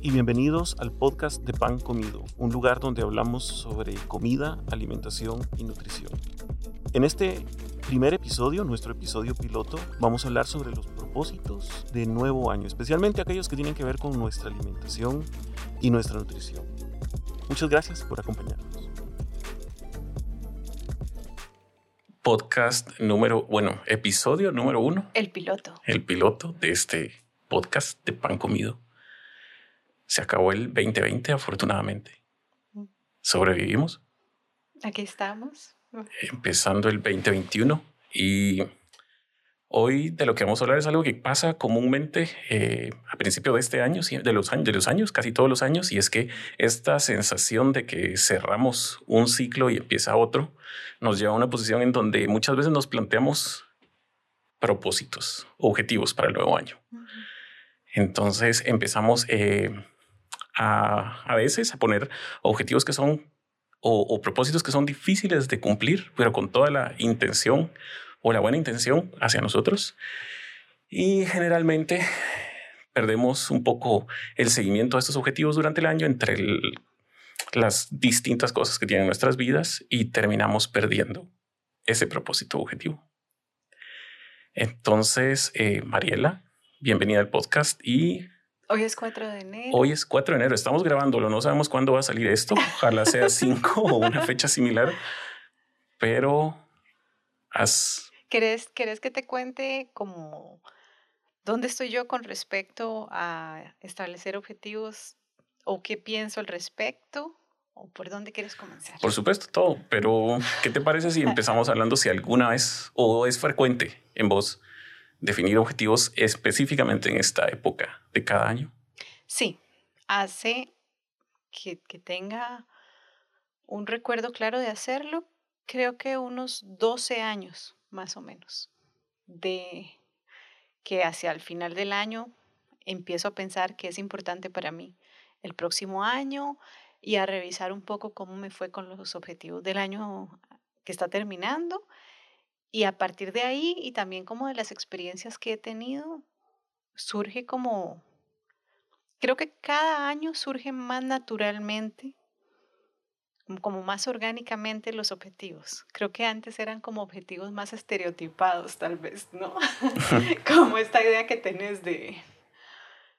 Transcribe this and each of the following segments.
Y bienvenidos al podcast de Pan Comido, un lugar donde hablamos sobre comida, alimentación y nutrición. En este primer episodio, nuestro episodio piloto, vamos a hablar sobre los propósitos de nuevo año, especialmente aquellos que tienen que ver con nuestra alimentación y nuestra nutrición. Muchas gracias por acompañarnos. Podcast número, bueno, episodio número uno. El piloto. El piloto de este podcast de pan comido. Se acabó el 2020, afortunadamente. Sobrevivimos. Aquí estamos. Empezando el 2021 y hoy de lo que vamos a hablar es algo que pasa comúnmente eh, a principio de este año, de los años, de los años, casi todos los años, y es que esta sensación de que cerramos un ciclo y empieza otro nos lleva a una posición en donde muchas veces nos planteamos propósitos, objetivos para el nuevo año. Entonces empezamos eh, a, veces a poner objetivos que son o, propósitos que son difíciles de cumplir, pero con toda la intención o la buena intención hacia nosotros. Y generalmente perdemos un poco el seguimiento a estos objetivos durante el año entre las distintas cosas que tienen nuestras vidas y terminamos perdiendo ese propósito objetivo. Entonces, eh, Mariela, bienvenida al podcast y... Hoy es 4 de enero. Hoy es 4 de enero, estamos grabándolo, no sabemos cuándo va a salir esto, ojalá sea 5 o una fecha similar, pero has... ¿Querés, ¿Querés que te cuente como dónde estoy yo con respecto a establecer objetivos o qué pienso al respecto? ¿O por dónde quieres comenzar? Por supuesto, todo. Pero, ¿qué te parece si empezamos hablando si alguna vez o es frecuente en vos definir objetivos específicamente en esta época de cada año? Sí, hace que, tenga un recuerdo claro de hacerlo, creo que unos 12 años más o menos, de que hacia el final del año empiezo a pensar que es importante para mí el próximo año y a revisar un poco cómo me fue con los objetivos del año que está terminando y a partir de ahí y también como de las experiencias que he tenido, surge como, creo que cada año surgen más naturalmente, como más orgánicamente los objetivos. Creo que antes eran como objetivos más estereotipados tal vez, ¿no? como esta idea que tenés de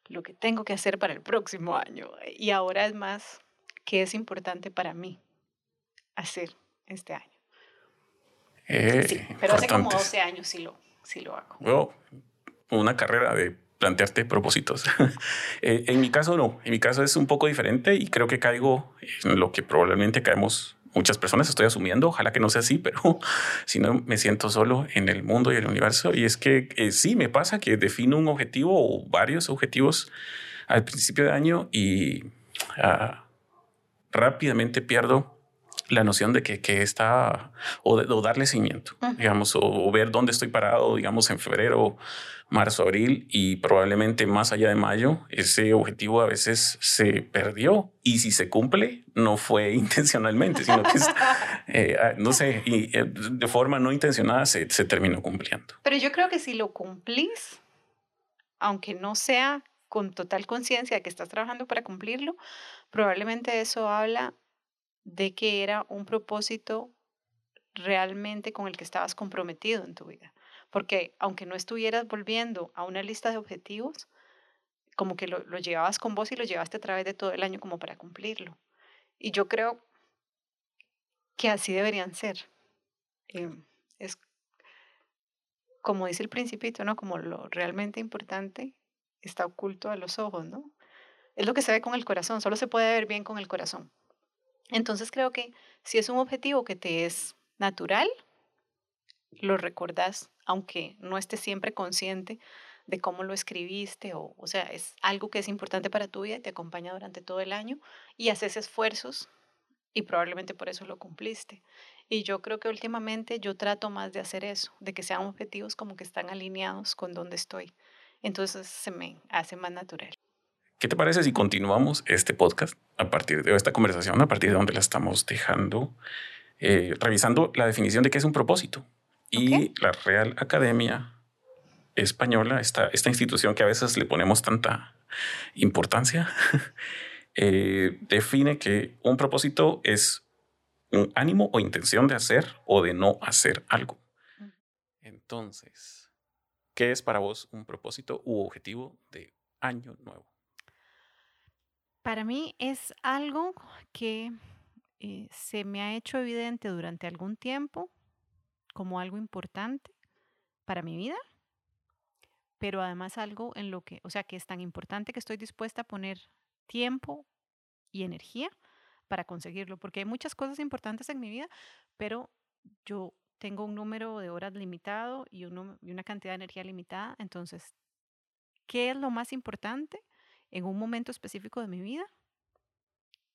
lo que tengo que hacer para el próximo año. Y ahora es más que es importante para mí hacer este año. Eh, sí, pero hace como 12 años sí lo, sí lo hago. una carrera de plantearte propósitos. Eh, en mi caso no, en mi caso es un poco diferente y creo que caigo en lo que probablemente caemos muchas personas, estoy asumiendo, ojalá que no sea así, pero si no me siento solo en el mundo y el universo. Y es que eh, sí me pasa que defino un objetivo o varios objetivos al principio de año y ah, rápidamente pierdo la noción de que, que está o, darle seguimiento, digamos, o, ver dónde estoy parado, digamos, en febrero, marzo, abril y probablemente más allá de mayo, ese objetivo a veces se perdió y si se cumple no fue intencionalmente, sino que eh, ah, no sé, y eh, de forma no intencionada se, se terminó cumpliendo. Pero yo creo que si lo cumplís, aunque no sea con total conciencia de que estás trabajando para cumplirlo, probablemente eso habla de que era un propósito realmente con el que estabas comprometido en tu vida. Porque aunque no estuvieras volviendo a una lista de objetivos, como que lo, llevabas con vos y lo llevaste a través de todo el año como para cumplirlo. Y yo creo que así deberían ser. Em, es como dice el principito, ¿no? Como lo realmente importante está oculto a los ojos, ¿no? Es lo que se ve con el corazón, solo se puede ver bien con el corazón. Entonces creo que si es un objetivo que te es natural, lo recordás, aunque no estés siempre consciente de cómo lo escribiste, o, o sea, es algo que es importante para tu vida te acompaña durante todo el año y haces esfuerzos y probablemente por eso lo cumpliste. Y yo creo que últimamente yo trato más de hacer eso, de que sean objetivos como que están alineados con donde estoy. Entonces se me hace más natural. ¿Qué te parece si continuamos este podcast a partir de esta conversación, a partir de donde la estamos dejando, eh, revisando la definición de qué es un propósito? Y la Real Academia Española, esta, esta institución que a veces le ponemos tanta importancia, eh, define que un propósito es un ánimo o intención de hacer o de no hacer algo. Entonces, ¿qué es para vos un propósito u objetivo de año nuevo? Para mí es algo que eh, se me ha hecho evidente durante algún tiempo como algo importante para mi vida, pero además algo en lo que, o sea, que es tan importante que estoy dispuesta a poner tiempo y energía para conseguirlo, porque hay muchas cosas importantes en mi vida, pero yo tengo un número de horas limitado y, y una cantidad de energía limitada, entonces, ¿qué es lo más importante en un momento específico de mi vida?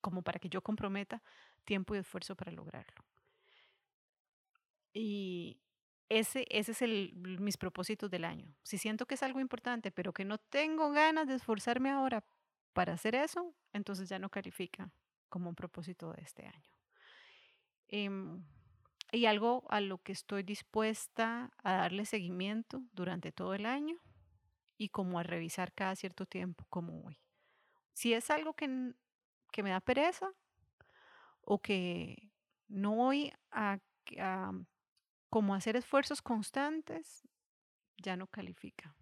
Como para que yo comprometa tiempo y esfuerzo para lograrlo. Y ese, ese es el, mis propósitos del año. Si siento que es algo importante, pero que no tengo ganas de esforzarme ahora para hacer eso, entonces ya no califica como un propósito de este año. Em, y algo a lo que estoy dispuesta a darle seguimiento durante todo el año y como a revisar cada cierto tiempo como hoy. Si es algo que, que me da pereza o que no voy a, a como hacer esfuerzos constantes, ya no califica.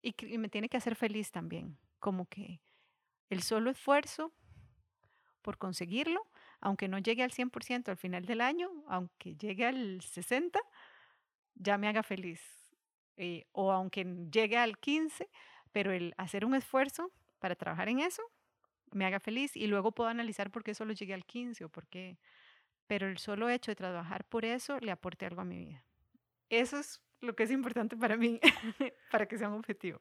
Y, y, me tiene que hacer feliz también, como que el solo esfuerzo por conseguirlo, aunque no llegue al 100% al final del año, aunque llegue al 60%, ya me haga feliz. Eh, o aunque llegue al 15%, pero el hacer un esfuerzo para trabajar en eso me haga feliz y luego puedo analizar por qué solo llegué al 15 o por qué. Pero el solo hecho de trabajar por eso le aporte algo a mi vida. Eso es lo que es importante para mí, para que sea un objetivo.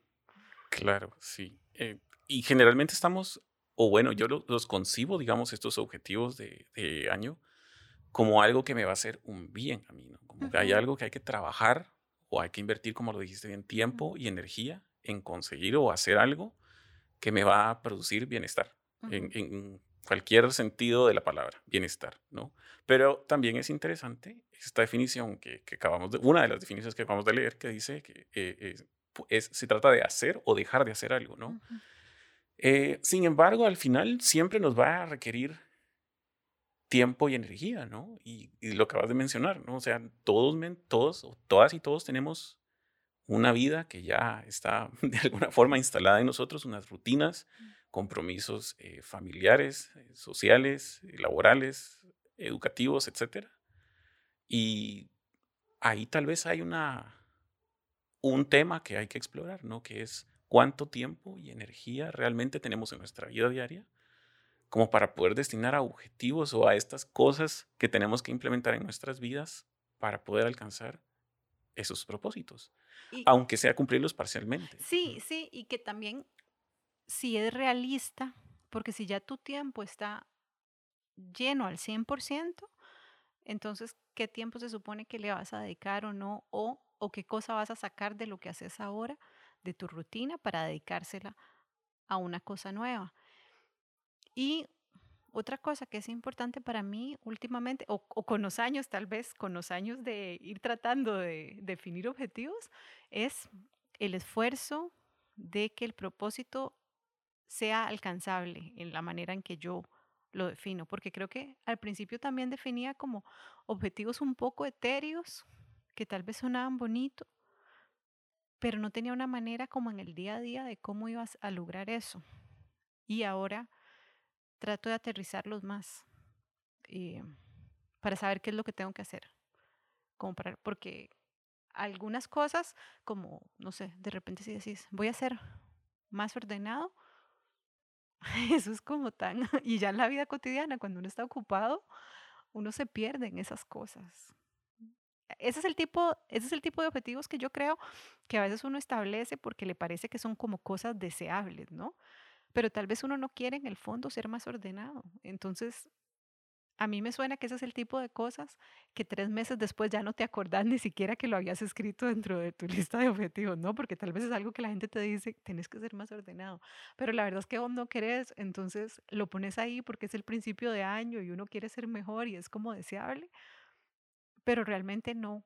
Claro, sí. Eh, y generalmente estamos o bueno, yo los concibo, digamos, estos objetivos de, año como algo que me va a hacer un bien a mí, ¿no? Como que hay algo que hay que trabajar o hay que invertir, como lo dijiste bien, tiempo y energía en conseguir o hacer algo que me va a producir bienestar, en, cualquier sentido de la palabra, bienestar, ¿no? Pero también es interesante esta definición que, acabamos de, una de las definiciones que acabamos de leer, que dice que eh, es, se trata de hacer o dejar de hacer algo, ¿no? Eh, sin embargo, al final siempre nos va a requerir tiempo y energía, ¿no? Y, lo acabas de mencionar, ¿no? O sea, todos, todos, todas y todos tenemos una vida que ya está de alguna forma instalada en nosotros, unas rutinas, compromisos eh, familiares, eh, sociales, laborales, educativos, etc. Y ahí tal vez hay una, un tema que hay que explorar, ¿no? Que es cuánto tiempo y energía realmente tenemos en nuestra vida diaria como para poder destinar a objetivos o a estas cosas que tenemos que implementar en nuestras vidas para poder alcanzar esos propósitos, aunque sea cumplirlos parcialmente. Sí, sí, y que también si es realista, porque si ya tu tiempo está lleno al 100%, entonces, ¿qué tiempo se supone que le vas a dedicar o no? O, o qué cosa vas a sacar de lo que haces ahora de tu rutina para dedicársela a una cosa nueva. Y otra cosa que es importante para mí últimamente, o, con los años tal vez, con los años de ir tratando de definir objetivos, es el esfuerzo de que el propósito sea alcanzable en la manera en que yo lo defino, porque creo que al principio también definía como objetivos un poco etéreos, que tal vez sonaban bonitos, pero no tenía una manera como en el día a día de cómo ibas a lograr eso. Y ahora trato de aterrizarlos más eh, para saber qué es lo que tengo que hacer. Como porque algunas cosas, como, no sé, de repente si decís, voy a ser más ordenado, eso es como tan, y ya en la vida cotidiana, cuando uno está ocupado, uno se pierde en esas cosas ese es el tipo, ese es el tipo de objetivos que yo creo que a veces uno establece porque le parece que son como cosas deseables, ¿no? Pero tal vez uno no quiere en el fondo ser más ordenado. Entonces, a mí me suena que ese es el tipo de cosas que tres meses después ya no te acordás ni siquiera que lo habías escrito dentro de tu lista de objetivos, ¿no? Porque tal vez es algo que la gente te dice, tienes que ser más ordenado. Pero la verdad es que vos no querés, entonces lo pones ahí porque es el principio de año y uno quiere ser mejor y es como deseable pero realmente no,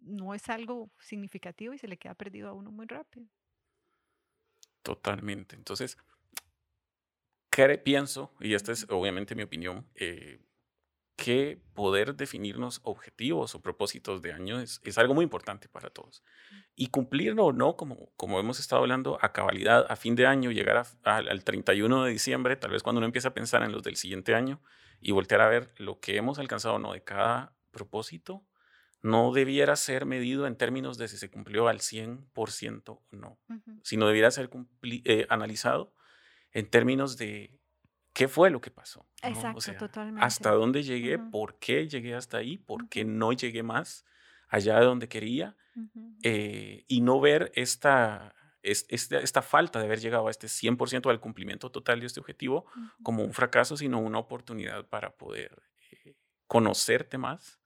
no es algo significativo y se le queda perdido a uno muy rápido. Totalmente. Entonces, pienso, y esta es obviamente mi opinión, eh, que poder definirnos objetivos o propósitos de año es, algo muy importante para todos. Y cumplirlo o no, como, como hemos estado hablando, a cabalidad, a fin de año, llegar al 31 de diciembre, tal vez cuando uno empieza a pensar en los del siguiente año y voltear a ver lo que hemos alcanzado o no de cada propósito, no debiera ser medido en términos de si se cumplió al 100% o no, sino debiera ser eh, analizado en términos de qué fue lo que pasó. Exacto, totalmente. Hasta dónde llegué, por qué llegué hasta ahí, por qué no llegué más allá de donde quería eh, y no ver esta, esta, esta, falta de haber llegado a este 100% del cumplimiento total de este objetivo como un fracaso, sino una oportunidad para poder eh, conocerte más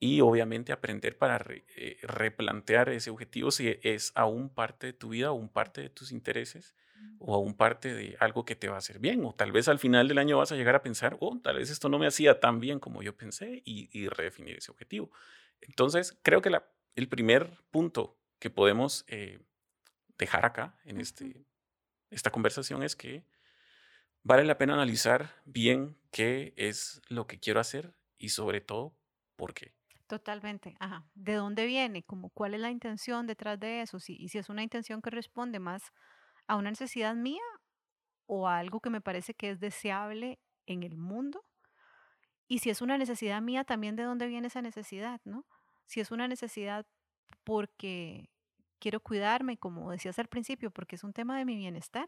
y obviamente aprender para eh, replantear ese objetivo si es aún parte de tu vida, aún parte de tus intereses o aún parte de algo que te va a hacer bien. O tal vez al final del año vas a llegar a pensar, oh, tal vez esto no me hacía tan bien como yo pensé y, redefinir ese objetivo. Entonces, creo que la, el primer punto que podemos eh, dejar acá en este, esta conversación es que vale la pena analizar bien qué es lo que quiero hacer y sobre todo por qué. Totalmente, ajá. ¿De dónde viene? Como, ¿Cuál es la intención detrás de eso? Si, y si es una intención que responde más a una necesidad mía o a algo que me parece que es deseable en el mundo. Y si es una necesidad mía, también de dónde viene esa necesidad, ¿no? Si es una necesidad porque quiero cuidarme, como decías al principio, porque es un tema de mi bienestar.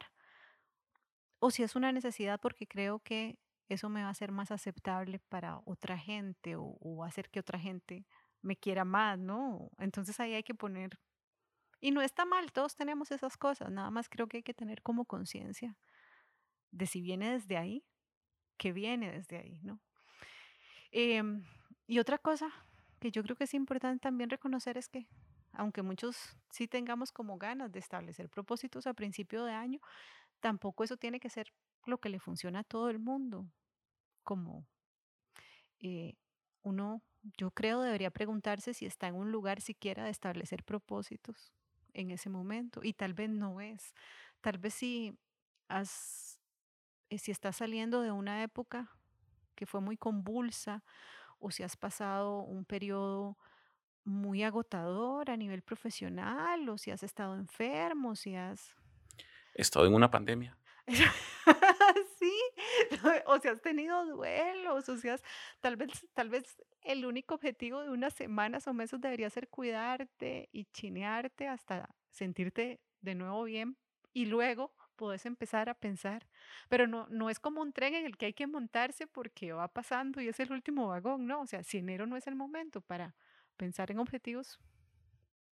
O si es una necesidad porque creo que eso me va a hacer más aceptable para otra gente o, o hacer que otra gente me quiera más, ¿no? Entonces ahí hay que poner y no está mal, todos tenemos esas cosas, nada más creo que hay que tener como conciencia de si viene desde ahí, que viene desde ahí, ¿no? Em, y otra cosa que yo creo que es importante también reconocer es que, aunque muchos sí tengamos como ganas de establecer propósitos a principio de año, tampoco eso tiene que ser lo que le funciona a todo el mundo. Como eh, uno, yo creo, debería preguntarse si está en un lugar siquiera de establecer propósitos en ese momento y tal vez no es. Tal vez si, has, eh, si estás saliendo de una época que fue muy convulsa o si has pasado un periodo muy agotador a nivel profesional o si has estado enfermo, si has... He estado en una pandemia. sí, o si has tenido duelos, o sea, tal vez, tal vez el único objetivo de unas semanas o meses debería ser cuidarte y chinearte hasta sentirte de nuevo bien y luego puedes empezar a pensar, pero no, no es como un tren en el que hay que montarse porque va pasando y es el último vagón, no, o sea, si enero no es el momento para pensar en objetivos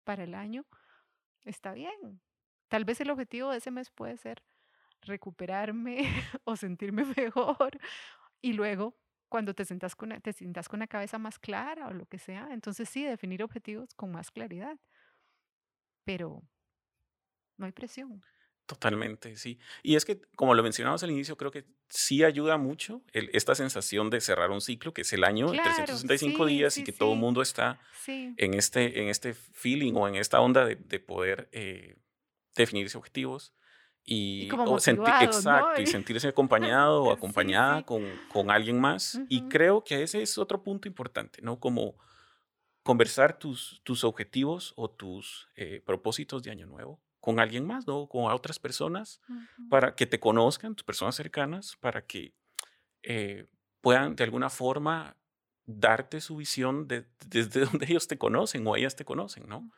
para el año, está bien. Tal vez el objetivo de ese mes puede ser recuperarme o sentirme mejor y luego cuando te sientas con, te sientas con la cabeza más clara o lo que sea, entonces sí, definir objetivos con más claridad. Pero no hay presión. Totalmente, sí. Y es que, como lo mencionamos al inicio, creo que sí ayuda mucho esta sensación de cerrar un ciclo, que es el año, claro, 365 días, y que todo el mundo está en, este, en este feeling o en esta onda de, de poder eh, definirse objetivos y, exacto, y sentirse acompañado o acompañada Con, con, alguien más. Y creo que ese es otro punto importante, ¿no? Como conversar tus, tus objetivos o tus eh, propósitos de año nuevo con alguien más, ¿no? Con otras personas, para que te conozcan, tus personas cercanas, para que eh, puedan de alguna forma darte su visión de, desde donde ellos te conocen o ellas te conocen, ¿no?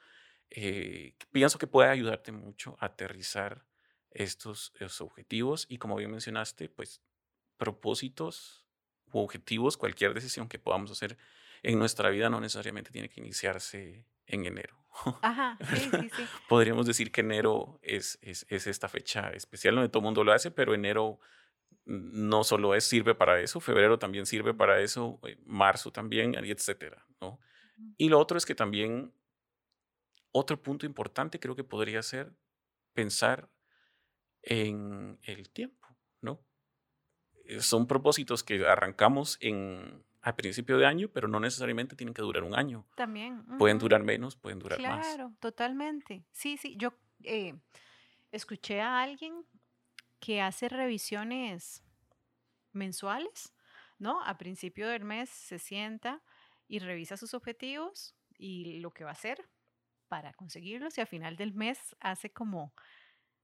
Eh, pienso que puede ayudarte mucho a aterrizar estos, objetivos y como bien mencionaste, pues propósitos u objetivos, cualquier decisión que podamos hacer en nuestra vida no necesariamente tiene que iniciarse en enero. Ajá, sí, sí, sí. Podríamos decir que enero es, es, es, esta fecha especial donde todo el mundo lo hace, pero enero no solo es, sirve para eso, febrero también sirve para eso, eh, marzo también, etcétera, ¿no? Y lo otro es que también, otro punto importante creo que podría ser pensar en el tiempo, ¿no? Eh, son propósitos que arrancamos en, a principio de año, pero no necesariamente tienen que durar un año. También. Pueden durar menos, pueden durar más. Claro, totalmente. Sí, sí, yo... Eh, escuché a alguien que hace revisiones mensuales, ¿no? A principio del mes se sienta y revisa sus objetivos y lo que va a hacer para conseguirlos y a final del mes hace como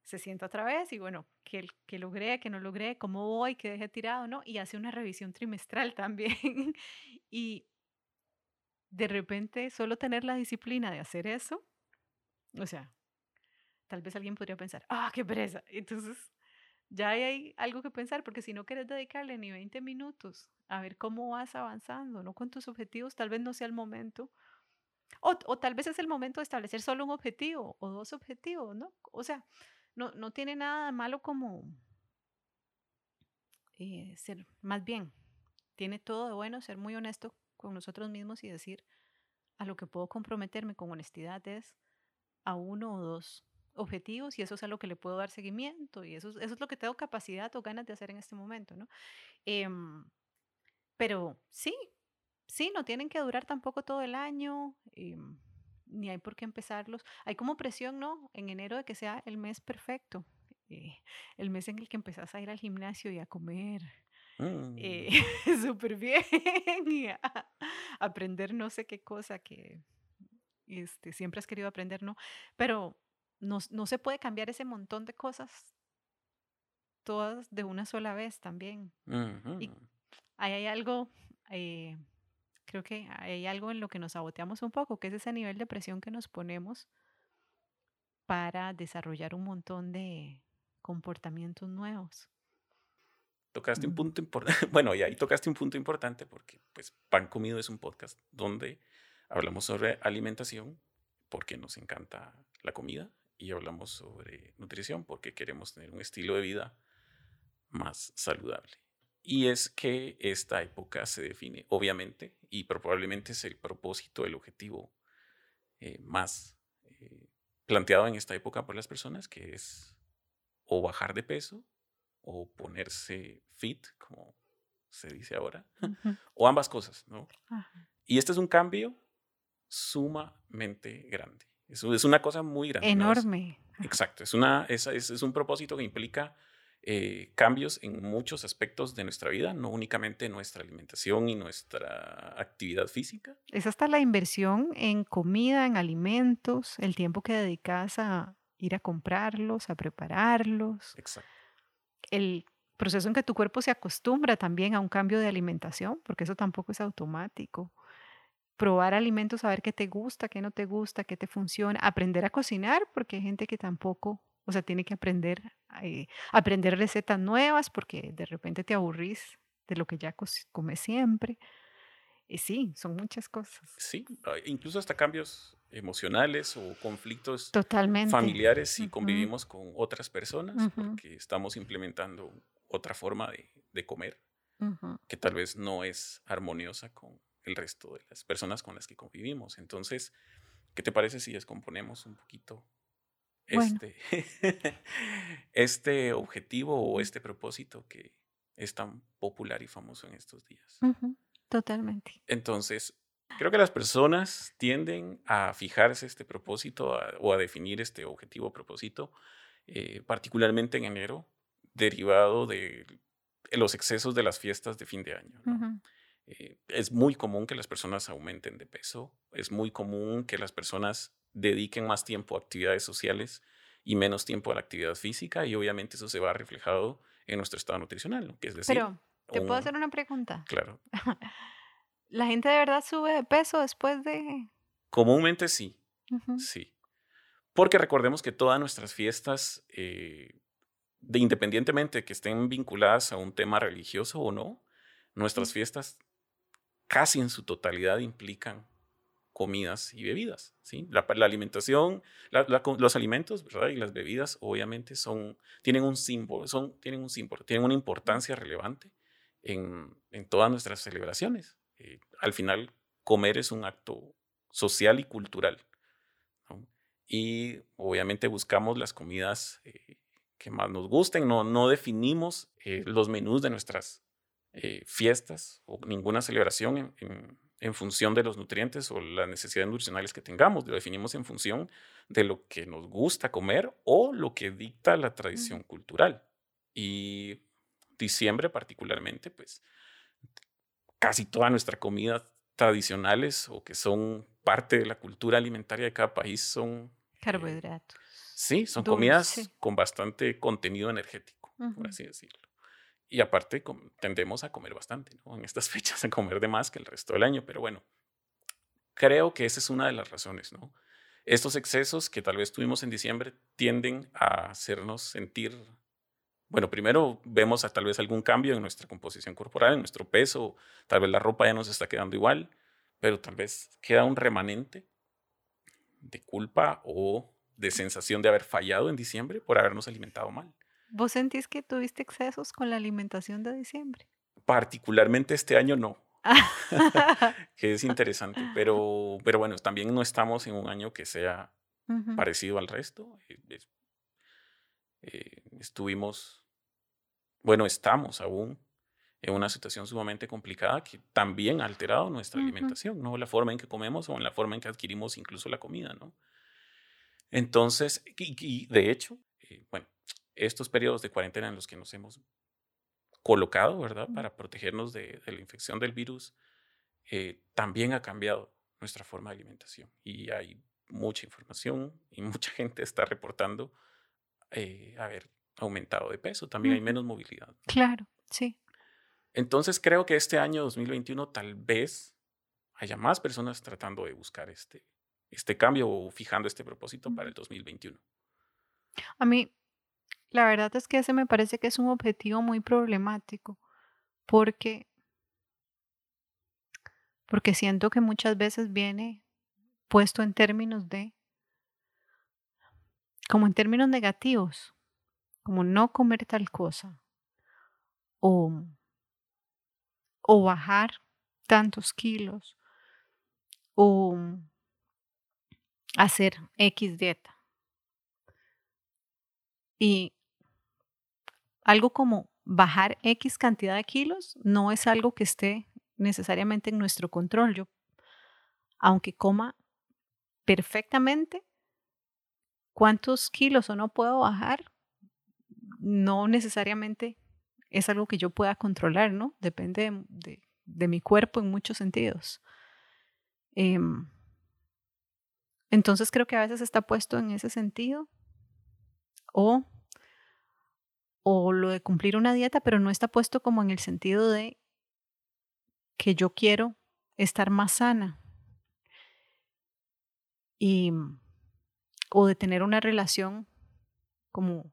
se sienta otra vez y bueno, que, que logré, que no logré, cómo voy, que dejé tirado, ¿no? Y hace una revisión trimestral también. y de repente solo tener la disciplina de hacer eso, o sea, tal vez alguien podría pensar, ah, qué pereza. Entonces, ya hay algo que pensar, porque si no quieres dedicarle ni 20 minutos a ver cómo vas avanzando, no con tus objetivos, tal vez no sea el momento. O, o tal vez es el momento de establecer solo un objetivo o dos objetivos, ¿no? O sea, no, no tiene nada malo como eh, ser, más bien, tiene todo de bueno ser muy honesto con nosotros mismos y decir a lo que puedo comprometerme con honestidad es a uno o dos objetivos y eso es a lo que le puedo dar seguimiento y eso, eso es lo que tengo capacidad o ganas de hacer en este momento, ¿no? Em, pero sí, sí, no tienen que durar tampoco todo el año. Em, ni hay por qué empezarlos. Hay como presión, ¿no? En enero de que sea el mes perfecto, eh, el mes en el que empezás a ir al gimnasio y a comer eh, mm. súper bien y a, aprender no sé qué cosa que este, siempre has querido aprender, ¿no? Pero no, no se puede cambiar ese montón de cosas todas de una sola vez también. Y ahí hay algo eh, creo que hay algo en lo que nos saboteamos un poco, que es ese nivel de presión que nos ponemos para desarrollar un montón de comportamientos nuevos. Tocaste un punto importante, bueno, y ahí tocaste un punto importante porque pues Pan Comido es un podcast donde hablamos sobre alimentación porque nos encanta la comida y hablamos sobre nutrición porque queremos tener un estilo de vida más saludable. Y es que esta época se define, obviamente, y probablemente es el propósito, el objetivo eh, más eh, planteado en esta época por las personas, que es o bajar de peso o ponerse fit, como se dice ahora, o ambas cosas, ¿no? Y este es un cambio sumamente grande. Es, es una cosa muy grande. Enorme. exacto, es, una, es, es un propósito que implica eh, cambios en muchos aspectos de nuestra vida, no únicamente nuestra alimentación y nuestra actividad física. Es hasta la inversión en comida, en alimentos, el tiempo que dedicas a ir a comprarlos, a prepararlos. Exacto. El proceso en que tu cuerpo se acostumbra también a un cambio de alimentación, porque eso tampoco es automático. Probar alimentos, saber qué te gusta, qué no te gusta, qué te funciona. Aprender a cocinar, porque hay gente que tampoco o sea, tiene que aprender, eh, aprender recetas nuevas porque de repente te aburrís de lo que ya comes siempre. Y sí, son muchas cosas. Sí, ah, incluso hasta cambios emocionales o conflictos Totalmente. familiares si convivimos con otras personas porque estamos implementando otra forma de, comer que tal vez no es armoniosa con el resto de las personas con las que convivimos. Entonces, ¿qué te parece si descomponemos un poquito este, este objetivo o este propósito que es tan popular y famoso en estos días. Totalmente. Entonces, creo que las personas tienden a fijarse este propósito o a definir este objetivo o propósito, eh, particularmente en enero, derivado de los excesos de las fiestas de fin de año. Eh, es muy común que las personas aumenten de peso, es muy común que las personas dediquen más tiempo a actividades sociales y menos tiempo a la actividad física y obviamente eso se va reflejado en nuestro estado nutricional, que es decir... Pero, ¿te puedo hacer una pregunta? Claro. ¿La gente de verdad sube de peso después de...? Comúnmente sí, sí. Porque recordemos que todas nuestras fiestas, eh, de, independientemente de que estén vinculadas a un tema religioso o no, nuestras fiestas casi en su totalidad implican comidas y bebidas. ¿sí? La, alimentación, los alimentos y las bebidas obviamente son, tienen un símbolo, tienen un símbolo, tienen una importancia relevante en, todas nuestras celebraciones. Eh, al final, comer es un acto social y cultural. Y obviamente buscamos las comidas eh, que más nos gusten, no, definimos eh, los menús de nuestras fiestas o ninguna celebración en función de los nutrientes o las necesidades nutricionales que tengamos, lo definimos en función de lo que nos gusta comer o lo que dicta la tradición cultural. Y diciembre particularmente, pues casi toda nuestra comida tradicionales o que son parte de la cultura alimentaria de cada país son... Eh, Carbohidratos. sí, son comidas con bastante contenido energético, por así decirlo. Y aparte tendemos a comer bastante. En estas fechas a comer de más que el resto del año, pero bueno, creo que esa es una de las razones. Estos excesos que tal vez tuvimos en diciembre tienden a hacernos sentir, bueno, primero vemos a tal vez algún cambio en nuestra composición corporal, en nuestro peso, tal vez la ropa ya nos está quedando igual, pero tal vez queda un remanente de culpa o de sensación de haber fallado en diciembre por habernos alimentado mal. ¿Vos sentís que tuviste excesos con la alimentación de diciembre? Particularmente este año no. que es interesante, pero, pero bueno, también no estamos en un año que sea parecido al resto. Eh, eh, estuvimos, bueno, estamos aún en una situación sumamente complicada que también ha alterado nuestra alimentación, ¿no? La forma en que comemos o en la forma en que adquirimos incluso la comida, ¿no? Entonces, y, de hecho, eh, bueno, estos periodos de cuarentena en los que nos hemos colocado, ¿verdad? Para protegernos de, la infección del virus, eh, también ha cambiado nuestra forma de alimentación. Y hay mucha información y mucha gente está reportando eh, haber aumentado de peso. También hay menos movilidad. Claro, sí. Entonces creo que este año 2021 tal vez haya más personas tratando de buscar este, este cambio o fijando este propósito para el 2021. A mí la verdad es que ese me parece que es un objetivo muy problemático porque porque siento que muchas veces viene puesto en términos de como en términos negativos, como no comer tal cosa o o bajar tantos kilos o hacer X dieta. Y algo como bajar X cantidad de kilos no es algo que esté necesariamente en nuestro control. Yo, aunque coma perfectamente, cuántos kilos o no puedo bajar, no necesariamente es algo que yo pueda controlar, ¿no? Depende de, mi cuerpo en muchos sentidos. Em, entonces creo que a veces está puesto en ese sentido. O o lo de cumplir una dieta, pero no está puesto como en el sentido de que yo quiero estar más sana y o de tener una relación como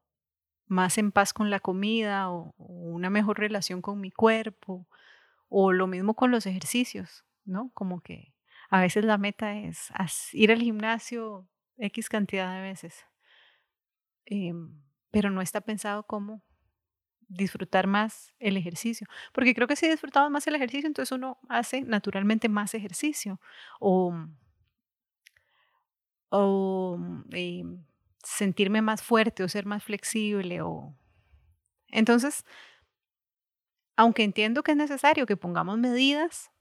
más en paz con la comida o, una mejor relación con mi cuerpo o lo mismo con los ejercicios, ¿no? Como que a veces la meta es ir al gimnasio X cantidad de veces. Em, pero no está pensado como disfrutar más el ejercicio. Porque creo que si disfrutamos más el ejercicio, entonces uno hace naturalmente más ejercicio. O, o eh, sentirme más fuerte o ser más flexible. O... Entonces, aunque entiendo que es necesario que pongamos medidas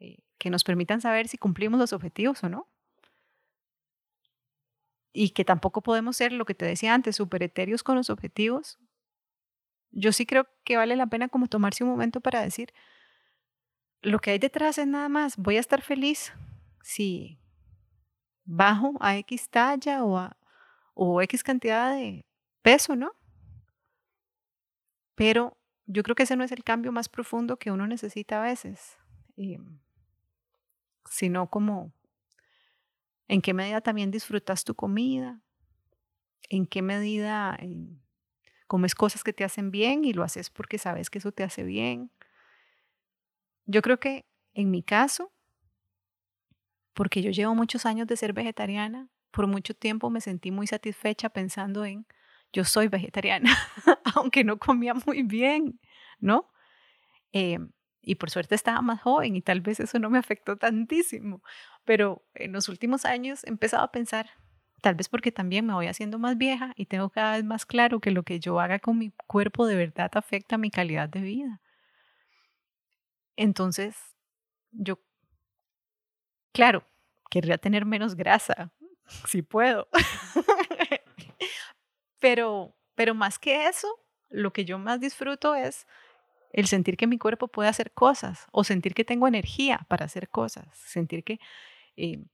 eh, que nos permitan saber si cumplimos los objetivos o no, y que tampoco podemos ser, lo que te decía antes, super etéreos con los objetivos, yo sí creo que vale la pena como tomarse un momento para decir, lo que hay detrás es nada más, voy a estar feliz si bajo a X talla o, a, o X cantidad de peso, ¿no? Pero yo creo que ese no es el cambio más profundo que uno necesita a veces, sino como en qué medida también disfrutas tu comida, en qué medida comes cosas que te hacen bien y lo haces porque sabes que eso te hace bien. Yo creo que en mi caso, porque yo llevo muchos años de ser vegetariana, por mucho tiempo me sentí muy satisfecha pensando en, yo soy vegetariana, aunque no comía muy bien, ¿no? Em, y por suerte estaba más joven y tal vez eso no me afectó tantísimo, pero en los últimos años he empezado a pensar, tal vez porque también me voy haciendo más vieja y tengo cada vez más claro que lo que yo haga con mi cuerpo de verdad afecta mi calidad de vida. Entonces, yo claro, querría tener menos grasa, si puedo. pero, pero más que eso, lo que yo más disfruto es el sentir que mi cuerpo puede hacer cosas o sentir que tengo energía para hacer cosas, sentir que, eh,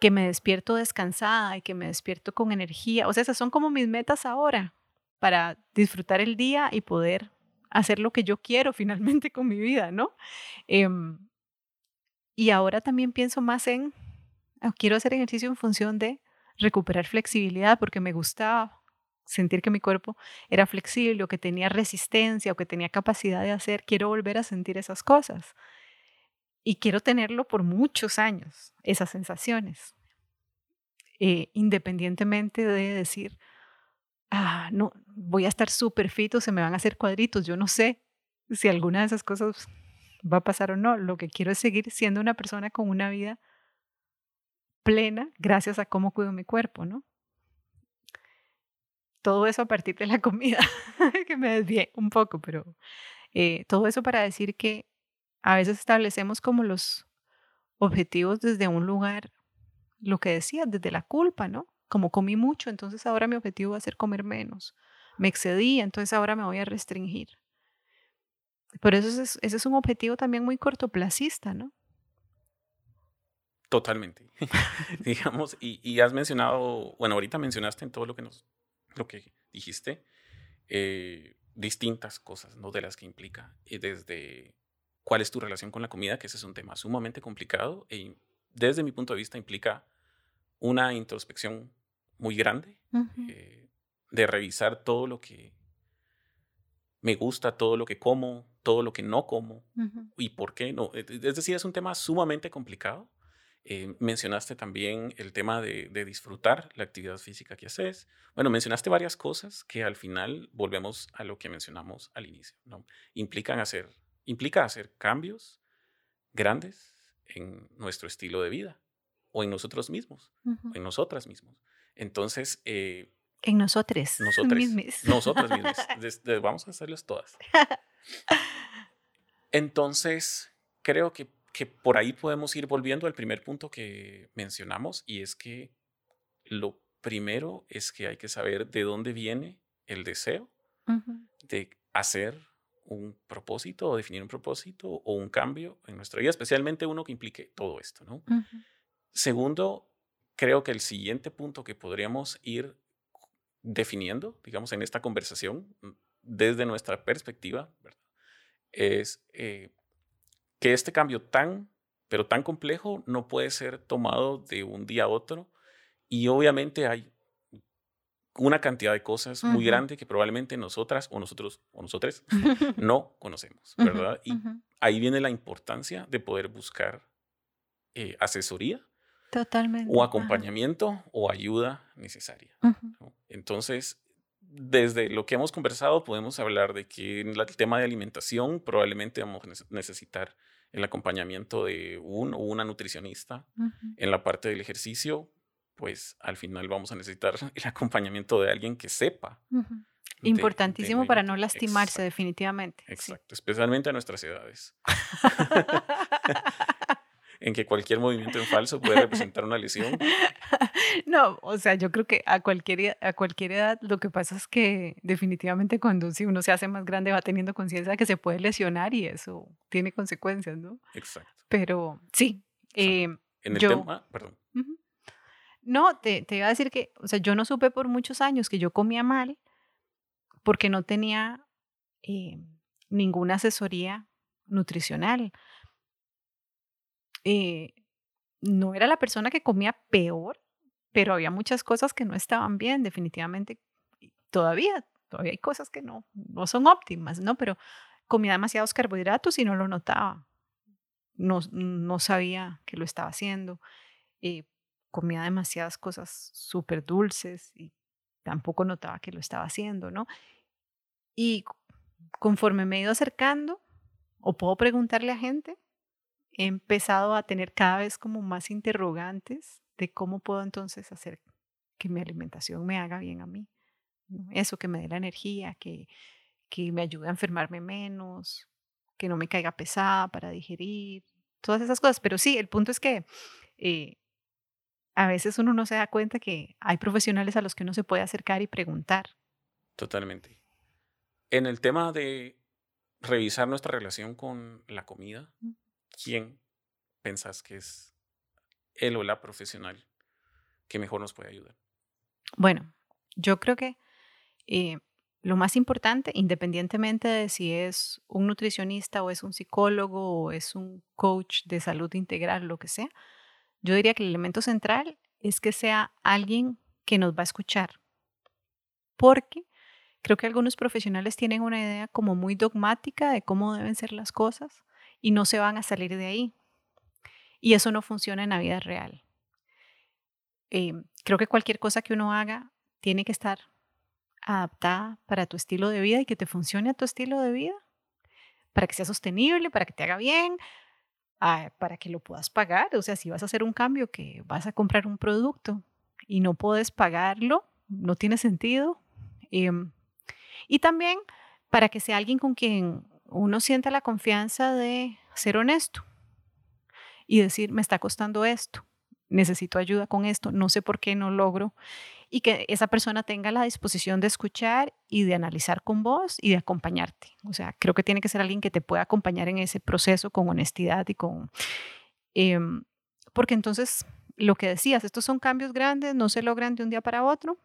que me despierto descansada y que me despierto con energía. O sea, esas son como mis metas ahora para disfrutar el día y poder hacer lo que yo quiero finalmente con mi vida, ¿no? Em, y ahora también pienso más en, ah, quiero hacer ejercicio en función de recuperar flexibilidad porque me gustaba sentir que mi cuerpo era flexible o que tenía resistencia o que tenía capacidad de hacer, quiero volver a sentir esas cosas. Y quiero tenerlo por muchos años, esas sensaciones, eh, independientemente de decir, ah, no, voy a estar súper fit o se me van a hacer cuadritos, yo no sé si alguna de esas cosas va a pasar o no. Lo que quiero es seguir siendo una persona con una vida plena gracias a cómo cuido mi cuerpo, ¿no? Todo eso a partir de la comida, que me desvié un poco, pero eh, todo eso para decir que a veces establecemos como los objetivos desde un lugar, lo que decía, desde la culpa, ¿no? Como comí mucho, entonces ahora mi objetivo va a ser comer menos. Me excedí, entonces ahora me voy a restringir. Por eso ese es, un objetivo también muy cortoplacista, ¿no? Totalmente. Digamos, y, y, has mencionado, bueno, ahorita mencionaste en todo lo que nos lo que dijiste, eh, distintas cosas, ¿no? De las que implica. Y desde cuál es tu relación con la comida, que ese es un tema sumamente complicado y desde mi punto de vista implica una introspección muy grande eh, de revisar todo lo que me gusta, todo lo que como, todo lo que no como y por qué no. Es decir, es un tema sumamente complicado eh, mencionaste también el tema de, disfrutar la actividad física que haces. Bueno, mencionaste varias cosas que al final volvemos a lo que mencionamos al inicio. ¿no? Implican hacer, implica hacer cambios grandes en nuestro estilo de vida o en nosotros mismos, en nosotras mismos. Entonces... Eh, en nosotros. Nosotros. Nosotras mismas. vamos a hacerlas todas. Entonces, creo que que por ahí podemos ir volviendo al primer punto que mencionamos y es que lo primero es que hay que saber de dónde viene el deseo de hacer un propósito o definir un propósito o un cambio en nuestra vida, especialmente uno que implique todo esto, ¿no? Segundo, creo que el siguiente punto que podríamos ir definiendo, digamos, en esta conversación, desde nuestra perspectiva, es eh, que este cambio tan, pero tan complejo no puede ser tomado de un día a otro y obviamente hay una cantidad de cosas muy grande que probablemente nosotras o nosotros o nosotros no conocemos, ¿verdad? Y ahí viene la importancia de poder buscar eh, asesoría. Totalmente. O acompañamiento o ayuda necesaria. Entonces, desde lo que hemos conversado, podemos hablar de que en el tema de alimentación probablemente vamos a necesitar el acompañamiento de un o una nutricionista. En la parte del ejercicio, pues al final vamos a necesitar el acompañamiento de alguien que sepa. Importantísimo para no lastimarse, definitivamente. Exacto, especialmente a nuestras edades. en que cualquier movimiento en falso puede representar una lesión. No, o sea, yo creo que a cualquier, a cualquier edad lo que pasa es que definitivamente cuando si uno se hace más grande va teniendo conciencia de que se puede lesionar y eso tiene consecuencias, ¿no? Exacto. Pero sí. Eh, en el tema, perdón. No, te, te iba a decir que, o sea, yo no supe por muchos años que yo comía mal porque no tenía eh, ninguna asesoría nutricional. Eh, no era la persona que comía peor, pero había muchas cosas que no estaban bien, definitivamente. Todavía, todavía hay cosas que no, no son óptimas, ¿no? Pero comía demasiados carbohidratos y no lo notaba. No, no sabía que lo estaba haciendo. Eh, comía demasiadas cosas súper dulces y tampoco notaba que lo estaba haciendo, ¿no? Y conforme me he ido acercando, o puedo preguntarle a gente, he empezado a tener cada vez como más interrogantes de cómo puedo entonces hacer que mi alimentación me haga bien a mí. Eso, que me dé la energía, que, que me ayude a enfermarme menos, que no me caiga pesada para digerir. todas esas cosas. Pero sí, el punto es que eh, a veces uno no se da cuenta que hay profesionales a los que uno se puede acercar y preguntar. Totalmente. En el tema de revisar nuestra relación con la comida, ¿quién pensás que es el o la profesional que mejor nos puede ayudar? Bueno, yo creo que eh, lo más importante, independientemente de si es un nutricionista o es un psicólogo o es un coach de salud integral, lo que sea, yo diría que el elemento central es que sea alguien que nos va a escuchar. Porque creo que algunos profesionales tienen una idea como muy dogmática de cómo deben ser las cosas y no se van a salir de ahí. Y eso no funciona en la vida real. Eh, creo que cualquier cosa que uno haga tiene que estar adaptada para tu estilo de vida y que te funcione a tu estilo de vida, para que sea sostenible, para que te haga bien, Ah, para que lo puedas pagar. O sea, si vas a hacer un cambio que vas a comprar un producto y no puedes pagarlo, no tiene sentido. Em, y también para que sea alguien con quien uno sienta la confianza de ser honesto y decir, me está costando esto, necesito ayuda con esto, no sé por qué no logro y que esa persona tenga la disposición de escuchar y de analizar con vos y de acompañarte. O sea, creo que tiene que ser alguien que te pueda acompañar en ese proceso con honestidad y con... Em, porque entonces, lo que decías, estos son cambios grandes, no se logran de un día para otro.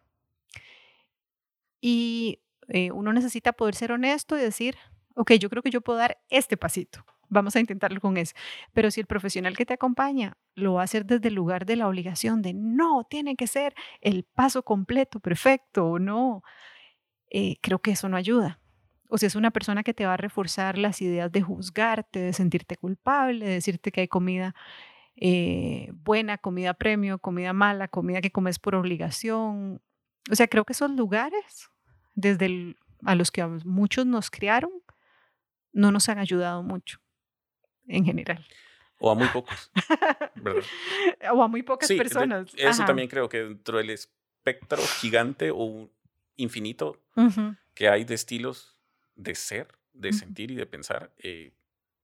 Y eh, uno necesita poder ser honesto y decir, ok, yo creo que yo puedo dar este pasito vamos a intentarlo con eso. Pero si el profesional que te acompaña lo va a hacer desde el lugar de la obligación de no, tiene que ser el paso completo, perfecto o no, eh, creo que eso no ayuda. O si es una persona que te va a reforzar las ideas de juzgarte, de sentirte culpable, de decirte que hay comida eh, buena, comida premio, comida mala, comida que comes por obligación. O sea, creo que esos lugares, desde a los que muchos nos criaron, no nos han ayudado mucho en general. O a muy pocos, ¿verdad? o a muy pocas personas. eso también creo que dentro del espectro gigante o infinito que hay de estilos de ser, de sentir y de pensar, eh,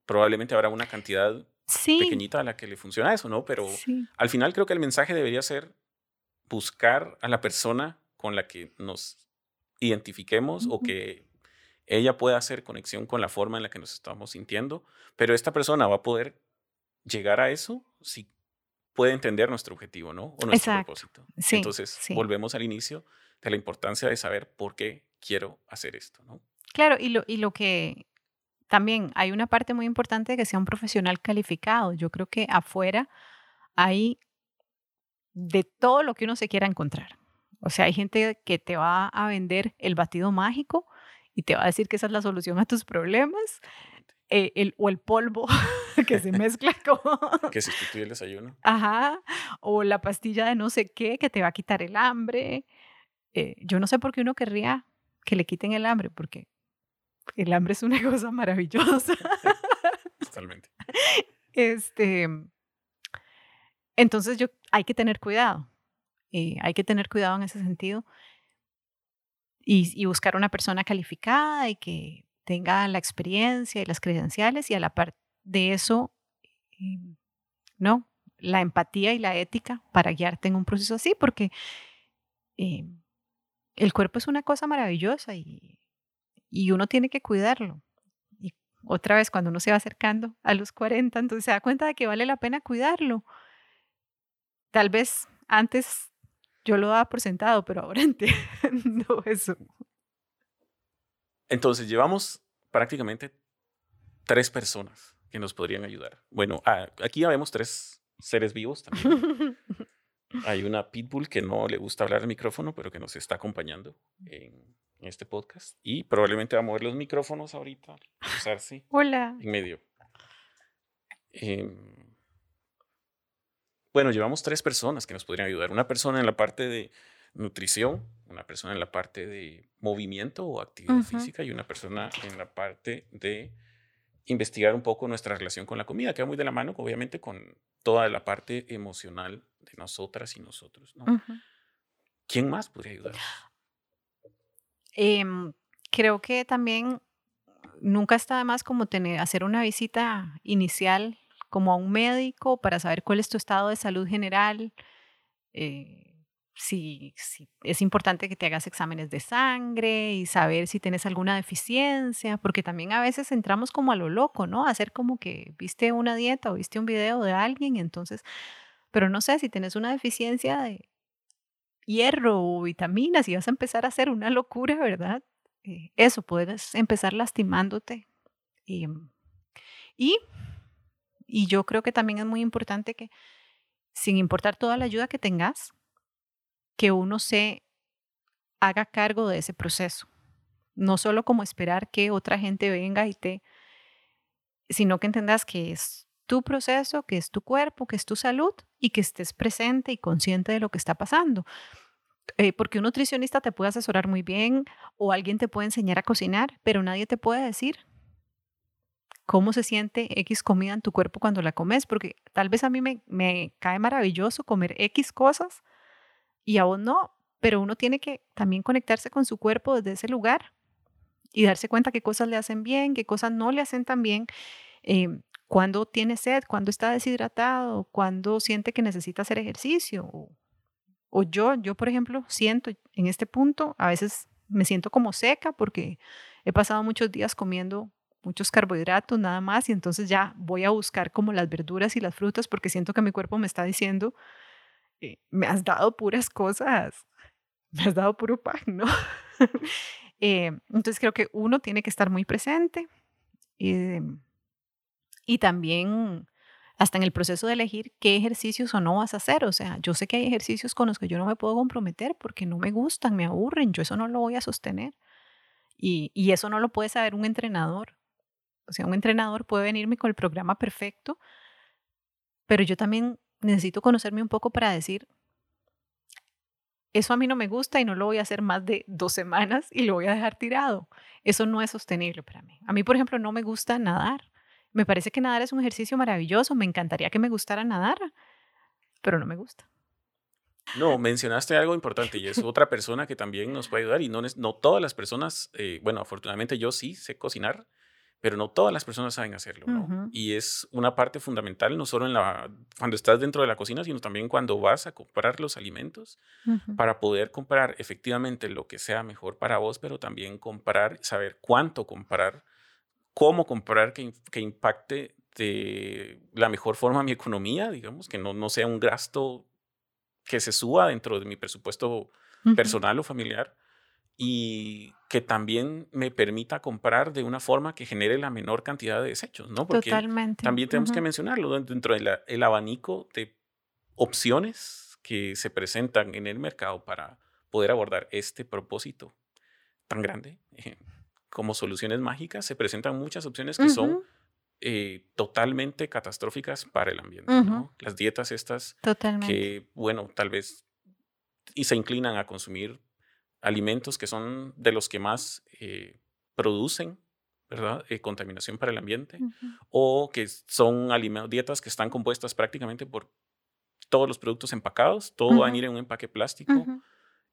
probablemente habrá una cantidad pequeñita a la que le funciona eso, ¿no? Pero al final creo que el mensaje debería ser buscar a la persona con la que nos identifiquemos o que ella puede hacer conexión con la forma en la que nos estamos sintiendo, pero esta persona va a poder llegar a eso si puede entender nuestro objetivo, ¿no? O nuestro propósito. Entonces, volvemos al inicio de la importancia de saber por qué quiero hacer esto, ¿no? Claro, y lo, y lo que también hay una parte muy importante de que sea un profesional calificado. Yo creo que afuera hay de todo lo que uno se quiera encontrar. O sea, hay gente que te va a vender el batido mágico y te va a decir que esa es la solución a tus problemas. Eh, el, o el polvo que se mezcla con... que sustituye el desayuno. Ajá. O la pastilla de no sé qué que te va a quitar el hambre. Eh, yo no sé por qué uno querría que le quiten el hambre, porque el hambre es una cosa maravillosa. Totalmente. Este, entonces yo hay que tener cuidado. Eh, hay que tener cuidado en ese sentido y, buscar una persona calificada y que tenga la experiencia y las credenciales y a la par de eso, em, ¿no? La empatía y la ética para guiarte en un proceso así, porque em, el cuerpo es una cosa maravillosa y, y uno tiene que cuidarlo. Y otra vez, cuando uno se va acercando a los 40, entonces se da cuenta de que vale la pena cuidarlo. Tal vez antes yo lo daba por sentado, pero ahora entiendo eso. Entonces, llevamos prácticamente tres personas que nos podrían ayudar. Bueno, ah, aquí ya vemos tres seres vivos también. Hay una pitbull que no le gusta hablar al micrófono, pero que nos está acompañando en, este podcast. Y probablemente va a mover los micrófonos ahorita, usarse Hola. en medio. Eh, bueno, llevamos tres personas que nos podrían ayudar. Una persona en la parte de nutrición, una persona en la parte de movimiento o actividad física y una persona en la parte de investigar un poco nuestra relación con la comida, que va muy de la mano, obviamente, con toda la parte emocional de nosotras y nosotros. ¿Quién más podría ayudar? Em, creo que también nunca está de más como tener, hacer una visita inicial como a un médico para saber cuál es tu estado de salud general. Eh, si, es importante que te hagas exámenes de sangre y saber si tienes alguna deficiencia, porque también a veces entramos como a lo loco, ¿no? hacer como que viste una dieta o viste un video de alguien entonces, pero no sé, si tienes una deficiencia de hierro o vitaminas y vas a empezar a hacer una locura, ¿verdad? Eh, eso, puedes empezar lastimándote. Y, y, y yo creo que también es muy importante que, sin importar toda la ayuda que tengas, que uno se haga cargo de ese proceso. No solo como esperar que otra gente venga y te, sino que entendas que es tu proceso, que es tu cuerpo, que es tu salud y que estés presente y consciente de lo que está pasando. Eh, porque un nutricionista te puede asesorar muy bien o alguien te puede enseñar a cocinar, pero nadie te puede decir cómo se siente X comida en tu cuerpo cuando la comes, porque tal vez a mí me, cae maravilloso comer X cosas, y a vos no, pero uno tiene que también conectarse con su cuerpo desde ese lugar y darse cuenta qué cosas le hacen bien, qué cosas no le hacen tan bien, eh, cuando tiene sed, cuando está deshidratado, cuando siente que necesita hacer ejercicio. O, o yo, yo por ejemplo, siento en este punto, a veces me siento como seca porque he pasado muchos días comiendo muchos carbohidratos nada más y entonces ya voy a buscar como las verduras y las frutas porque siento que mi cuerpo me está diciendo, eh, me has dado puras cosas, me has dado puro pan, ¿no? Eh, entonces creo que uno tiene que estar muy presente eh, y también hasta en el proceso de elegir qué ejercicios o no vas a hacer. O sea, yo sé que hay ejercicios con los que yo no me puedo comprometer porque no me gustan, me aburren, yo eso no lo voy a sostener. Y, y eso no lo puede saber un entrenador. O sea, un entrenador puede venirme con el programa perfecto, pero yo también necesito conocerme un poco para decir, eso a mí no me gusta y no lo voy a hacer más de dos semanas y lo voy a dejar tirado. Eso no es sostenible para mí. A mí, por ejemplo, no me gusta nadar. Me parece que nadar es un ejercicio maravilloso. Me encantaría que me gustara nadar, pero no me gusta. No, mencionaste algo importante y es otra persona que también nos puede ayudar y no, no todas las personas, eh, bueno, afortunadamente yo sí sé cocinar, pero no todas las personas saben hacerlo, ¿no? Y es una parte fundamental, no solo en la, cuando estás dentro de la cocina, sino también cuando vas a comprar los alimentos, para poder comprar efectivamente lo que sea mejor para vos, pero también comprar, saber cuánto comprar, cómo comprar que, que impacte de la mejor forma mi economía, digamos, que no, no sea un gasto que se suba dentro de mi presupuesto personal o familiar y que también me permita comprar de una forma que genere la menor cantidad de desechos, ¿no? Porque Totalmente. También tenemos que mencionarlo dentro del abanico de opciones que se presentan en el mercado para poder abordar este propósito tan grande eh, como soluciones mágicas, se presentan muchas opciones que son eh, totalmente catastróficas para el ambiente, ¿no? Las dietas estas que, bueno, tal vez y se inclinan a consumir alimentos que son de los que más eh, producen ¿verdad? Eh, contaminación para el ambiente, o que son dietas que están compuestas prácticamente por todos los productos empacados, todo va a ir en un empaque plástico,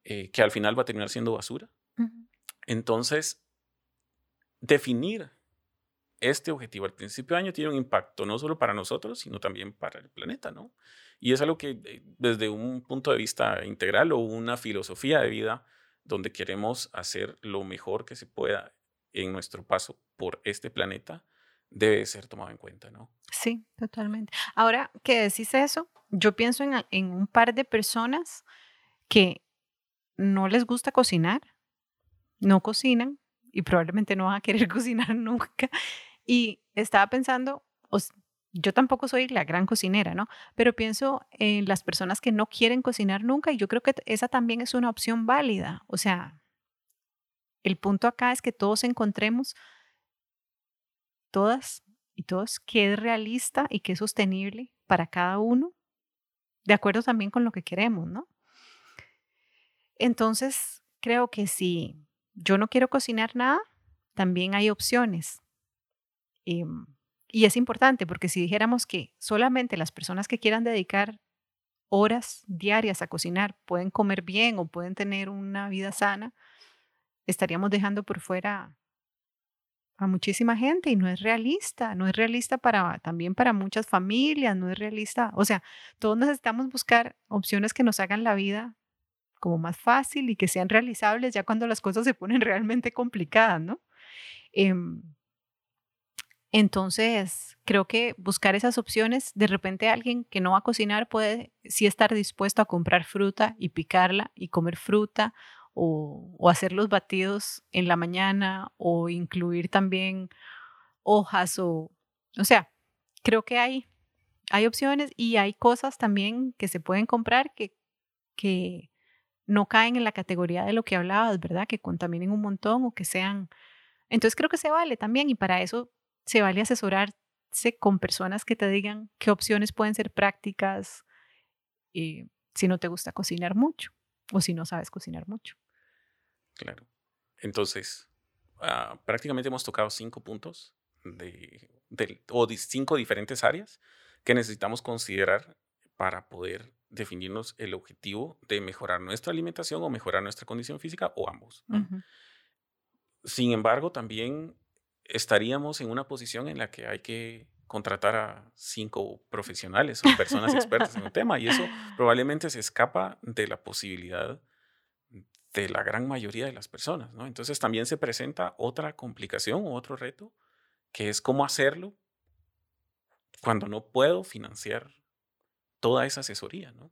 eh, que al final va a terminar siendo basura. Entonces, definir este objetivo al principio de año tiene un impacto no solo para nosotros, sino también para el planeta, ¿no? Y es algo que desde un punto de vista integral o una filosofía de vida, donde queremos hacer lo mejor que se pueda en nuestro paso por este planeta, debe ser tomado en cuenta, ¿no? Sí, totalmente. Ahora que decís eso, yo pienso en, un par de personas que no les gusta cocinar, no cocinan y probablemente no van a querer cocinar nunca. Y estaba pensando, yo tampoco soy la gran cocinera, ¿no? Pero pienso en las personas que no quieren cocinar nunca y yo creo que esa también es una opción válida. O sea, el punto acá es que todos encontremos, todas y todos, que es realista y que es sostenible para cada uno, de acuerdo también con lo que queremos, ¿no? Entonces, creo que si yo no quiero cocinar nada, también hay opciones. Em, y es importante porque si dijéramos que solamente las personas que quieran dedicar horas diarias a cocinar pueden comer bien o pueden tener una vida sana, estaríamos dejando por fuera a muchísima gente y no es realista, no es realista para también para muchas familias, no es realista, o sea, todos necesitamos buscar opciones que nos hagan la vida como más fácil y que sean realizables ya cuando las cosas se ponen realmente complicadas, ¿no? Em, entonces, creo que buscar esas opciones, de repente alguien que no va a cocinar puede sí estar dispuesto a comprar fruta y picarla y comer fruta o, hacer los batidos en la mañana o incluir también hojas o, o sea, creo que hay, hay opciones y hay cosas también que se pueden comprar que, que no caen en la categoría de lo que hablabas, ¿verdad? Que contaminen un montón o que sean... Entonces creo que se vale también y para eso se vale asesorarse con personas que te digan qué opciones pueden ser prácticas eh, si no te gusta cocinar mucho o si no sabes cocinar mucho. Claro. Entonces, ah, prácticamente hemos tocado cinco puntos de, o cinco diferentes áreas que necesitamos considerar para poder definirnos el objetivo de mejorar nuestra alimentación o mejorar nuestra condición física o ambos. Sin embargo, también estaríamos en una posición en la que hay que contratar a cinco profesionales o personas expertas en el tema y eso probablemente se escapa de la posibilidad de la gran mayoría de las personas, ¿no? Entonces también se presenta otra complicación o otro reto, que es cómo hacerlo cuando no puedo financiar toda esa asesoría, ¿no?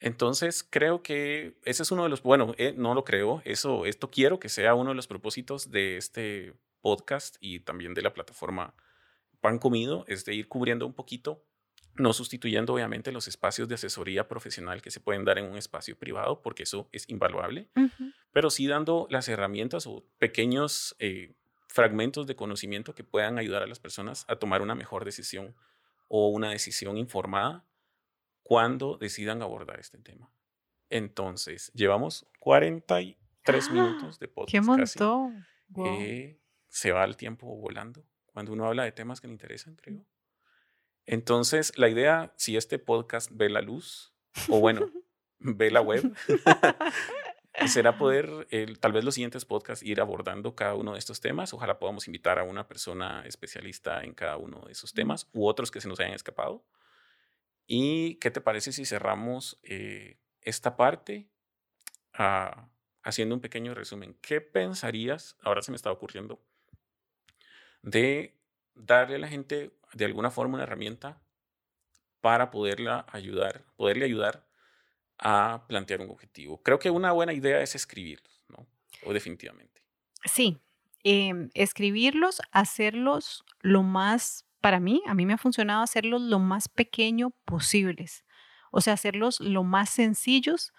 Entonces creo que ese es uno de los, bueno, eh, no lo creo, eso, esto quiero que sea uno de los propósitos de este podcast y también de la plataforma Pan Comido, es de ir cubriendo un poquito no sustituyendo obviamente los espacios de asesoría profesional que se pueden dar en un espacio privado, porque eso es invaluable, pero sí dando las herramientas o pequeños eh, fragmentos de conocimiento que puedan ayudar a las personas a tomar una mejor decisión o una decisión informada cuando decidan abordar este tema. Entonces, llevamos 43 ¡Ah! minutos de podcast. ¡Qué montón! Eh, se va el tiempo volando cuando uno habla de temas que le interesan, creo. Entonces, la idea, si este podcast ve la luz, o bueno, ve la web, será poder, tal vez los siguientes podcasts, ir abordando cada uno de estos temas. Ojalá podamos invitar a una persona especialista en cada uno de esos temas u otros que se nos hayan escapado. ¿Y qué te parece si cerramos eh, esta parte ah, haciendo un pequeño resumen? ¿Qué pensarías, ahora se me está ocurriendo, de darle a la gente de alguna forma una herramienta para poderla ayudar, poderle ayudar a plantear un objetivo. Creo que una buena idea es escribirlos, ¿no? O definitivamente. Sí, em, escribirlos, hacerlos lo más, para mí, a mí me ha funcionado hacerlos lo más pequeño posibles. O sea, hacerlos lo más sencillos.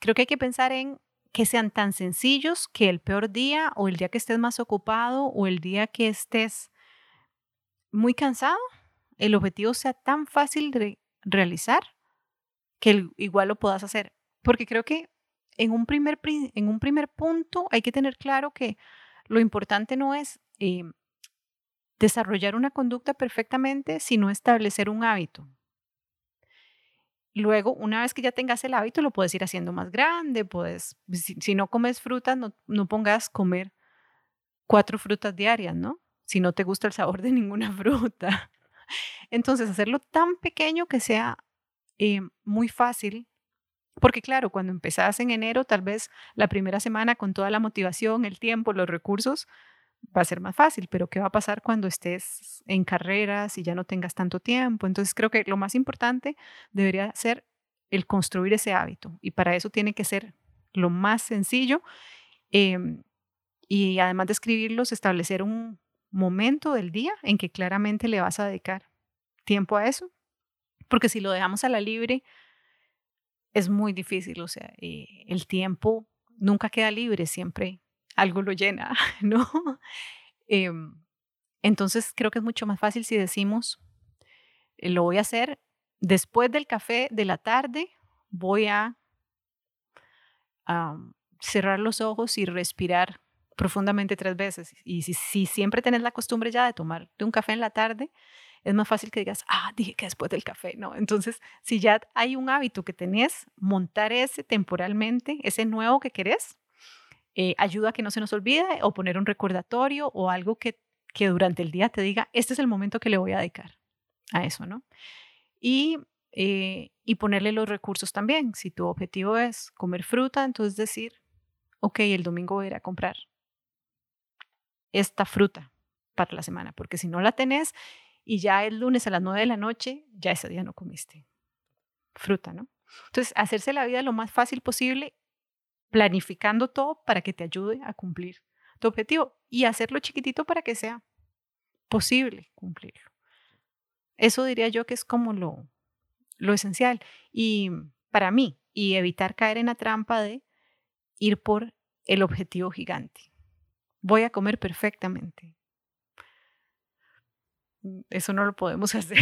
Creo que hay que pensar en que sean tan sencillos que el peor día o el día que estés más ocupado o el día que estés muy cansado, el objetivo sea tan fácil de realizar que igual lo puedas hacer. Porque creo que en un primer, en un primer punto hay que tener claro que lo importante no es eh, desarrollar una conducta perfectamente, sino establecer un hábito. Luego, una vez que ya tengas el hábito, lo puedes ir haciendo más grande, puedes, si, no comes frutas, no, no pongas comer cuatro frutas diarias, ¿no? si no te gusta el sabor de ninguna fruta. Entonces, hacerlo tan pequeño que sea eh, muy fácil, porque claro, cuando empezás en enero, tal vez la primera semana con toda la motivación, el tiempo, los recursos, va a ser más fácil, pero ¿qué va a pasar cuando estés en carreras y ya no tengas tanto tiempo? Entonces, creo que lo más importante debería ser el construir ese hábito y para eso tiene que ser lo más sencillo. Em, y además de escribirlos, establecer un, momento del día en que claramente le vas a dedicar tiempo a eso. Porque si lo dejamos a la libre, es muy difícil. O sea, eh, el tiempo nunca queda libre, siempre algo lo llena, ¿no? Em, entonces creo que es mucho más fácil si decimos, eh, lo voy a hacer después del café de la tarde, voy a cerrar los ojos y respirar profundamente tres veces. Y si, si siempre tenés la costumbre ya de tomar un café en la tarde, es más fácil que digas, ah, dije que después del café, ¿no? Entonces, si ya hay un hábito que tenés, montar ese temporalmente, ese nuevo que querés, eh, ayuda a que no se nos olvide o poner un recordatorio o algo que, que durante el día te diga, este es el momento que le voy a dedicar a eso, ¿no? Y, eh, y ponerle los recursos también. Si tu objetivo es comer fruta, entonces decir, ok, el domingo voy a ir a comprar esta fruta para la semana, porque si no la tenés y ya el lunes a las 9 de la noche, ya ese día no comiste fruta, ¿no? Entonces, hacerse la vida lo más fácil posible, planificando todo para que te ayude a cumplir tu objetivo y hacerlo chiquitito para que sea posible cumplirlo. Eso diría yo que es como lo, lo esencial. Y para mí, y evitar caer en la trampa de ir por el objetivo gigante. Voy a comer perfectamente. Eso no lo podemos hacer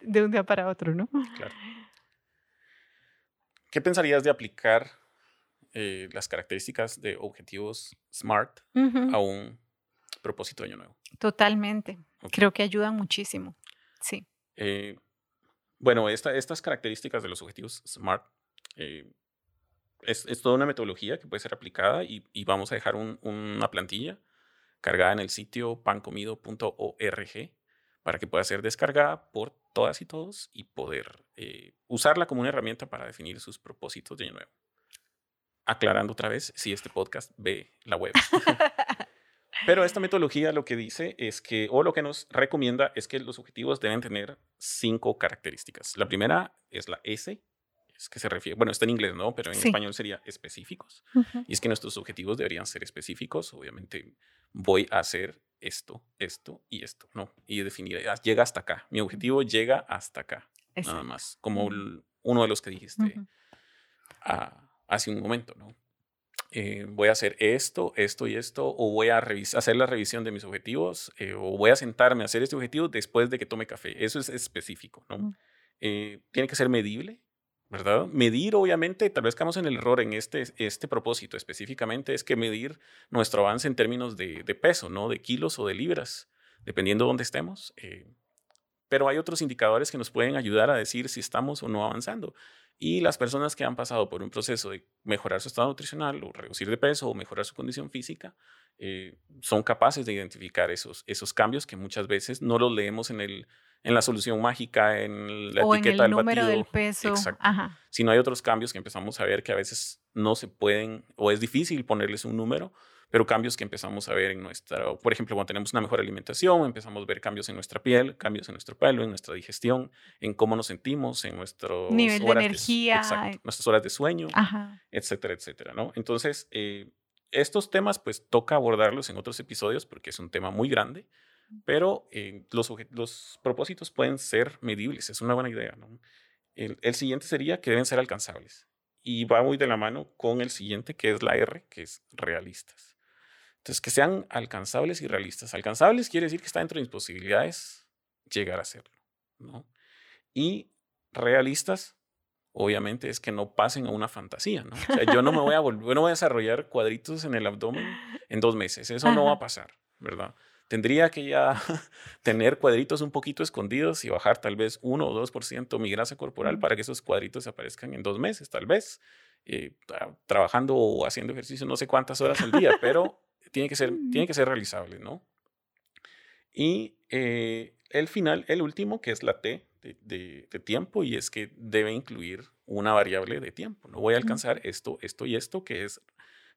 de un día para otro, ¿no? Claro. ¿Qué pensarías de aplicar eh, las características de objetivos SMART a un propósito de año nuevo? Totalmente. Creo que ayudan muchísimo. Sí. Eh, bueno, estas características de los objetivos SMART eh, es, toda una metodología que puede ser aplicada y, vamos a dejar una plantilla cargada en el sitio pancomido.org para que pueda ser descargada por todas y todos y poder eh, usarla como una herramienta para definir sus propósitos de año nuevo. Aclarando otra vez, si este podcast ve la web. Pero esta metodología lo que dice es que, o lo que nos recomienda es que los objetivos deben tener cinco características. La primera es la S, es que se refiere, bueno, está en inglés, ¿no? Pero en español sería específicos. Y es que nuestros objetivos deberían ser específicos. Obviamente, voy a hacer esto, esto y esto, ¿no? Y definir, ah, llega hasta acá. Mi objetivo llega hasta acá, nada más, como uno de los que dijiste ah, hace un momento, ¿no? Eh, voy a hacer esto, esto y esto, o voy a hacer la revisión de mis objetivos, eh, o voy a sentarme a hacer este objetivo después de que tome café. Eso es específico, ¿no? Eh, tiene que ser medible, ¿verdad? Medir, obviamente, tal vez caemos en el error en este, este propósito específicamente, es que medir nuestro avance en términos de, peso, ¿no? De kilos o de libras, dependiendo de dónde estemos. Pero hay otros indicadores que nos pueden ayudar a decir si estamos o no avanzando. Y las personas que han pasado por un proceso de mejorar su estado nutricional o reducir de peso o mejorar su condición física, eh, son capaces de identificar esos, esos cambios que muchas veces no los leemos en el, en la solución mágica, en la etiqueta del número del peso. Exacto. Si no hay otros cambios que empezamos a ver que a veces no se pueden o es difícil ponerles un número, pero cambios que empezamos a ver en nuestra, por ejemplo, cuando tenemos una mejor alimentación, empezamos a ver cambios en nuestra piel, cambios en nuestro pelo, en nuestra digestión, en cómo nos sentimos, en nuestro nivel de energía, nuestras horas de sueño, etcétera, etcétera, ¿no? Entonces, eh, estos temas, pues toca abordarlos en otros episodios porque es un tema muy grande pero eh, los, los, propósitos pueden ser medibles, es una buena idea. ¿no? El, el, siguiente sería que deben ser alcanzables y va muy de la mano con el siguiente, que es la R, que es realistas. Entonces, que sean alcanzables y realistas. Alcanzables quiere decir que está dentro de mis posibilidades llegar a hacerlo. ¿no? Y realistas, obviamente, es que no pasen a una fantasía. ¿no? O sea, yo no me voy a volver, no voy a desarrollar cuadritos en el abdomen en dos meses. Eso no va a pasar, ¿verdad? tendría que ya tener cuadritos un poquito escondidos y bajar tal vez 1 o 2% mi grasa corporal para que esos cuadritos aparezcan en dos meses, tal vez, eh, trabajando o haciendo ejercicio no sé cuántas horas al día, pero tiene que ser, tiene que ser realizable, ¿no? Y eh, el final, el último, que es la T de, de, tiempo, y es que debe incluir una variable de tiempo. No voy a alcanzar esto, esto y esto, que es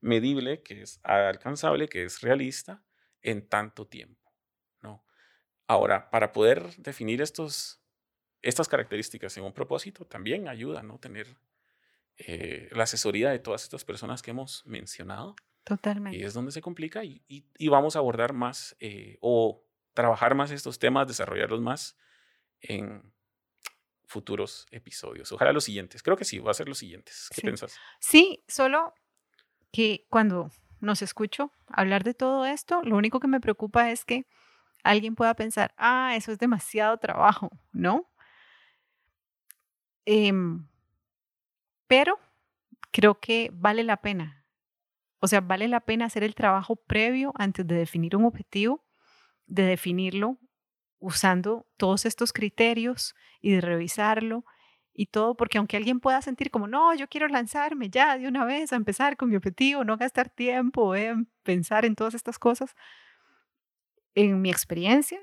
medible, que es alcanzable, que es realista, en tanto tiempo. ¿no? Ahora, para poder definir estos, estas características en un propósito, también ayuda ¿no? tener eh, la asesoría de todas estas personas que hemos mencionado. Totalmente. Y es donde se complica y, y, vamos a abordar más eh, o trabajar más estos temas, desarrollarlos más en futuros episodios. Ojalá los siguientes. Creo que sí, va a ser los siguientes. ¿Qué piensas? Sí, solo que cuando nos escucho hablar de todo esto, lo único que me preocupa es que alguien pueda pensar, ah, eso es demasiado trabajo, ¿no? Em, pero creo que vale la pena. O sea, vale la pena hacer el trabajo previo antes de definir un objetivo, de definirlo usando todos estos criterios y de revisarlo y todo, porque aunque alguien pueda sentir como, no, yo quiero lanzarme ya de una vez a empezar con mi objetivo, no gastar tiempo en pensar en todas estas cosas, en mi experiencia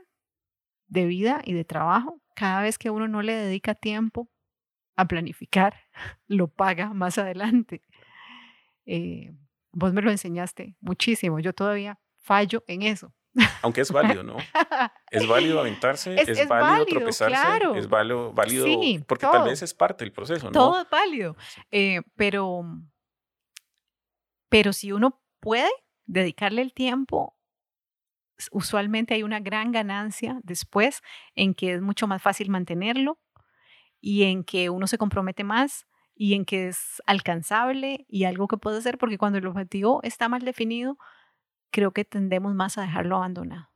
de vida y de trabajo, cada vez que uno no le dedica tiempo a planificar, lo paga más adelante. Eh, vos me lo enseñaste muchísimo, yo todavía fallo en eso. Aunque es válido, ¿no? Es válido aventarse, es, válido, tropezarse, es válido, válido porque tal vez es parte del proceso, ¿no? Todo es válido, eh, pero, pero si uno puede dedicarle el tiempo, usualmente hay una gran ganancia después en que es mucho más fácil mantenerlo y en que uno se compromete más y en que es alcanzable y algo que puede hacer, porque cuando el objetivo está mal definido, creo que tendemos más a dejarlo abandonado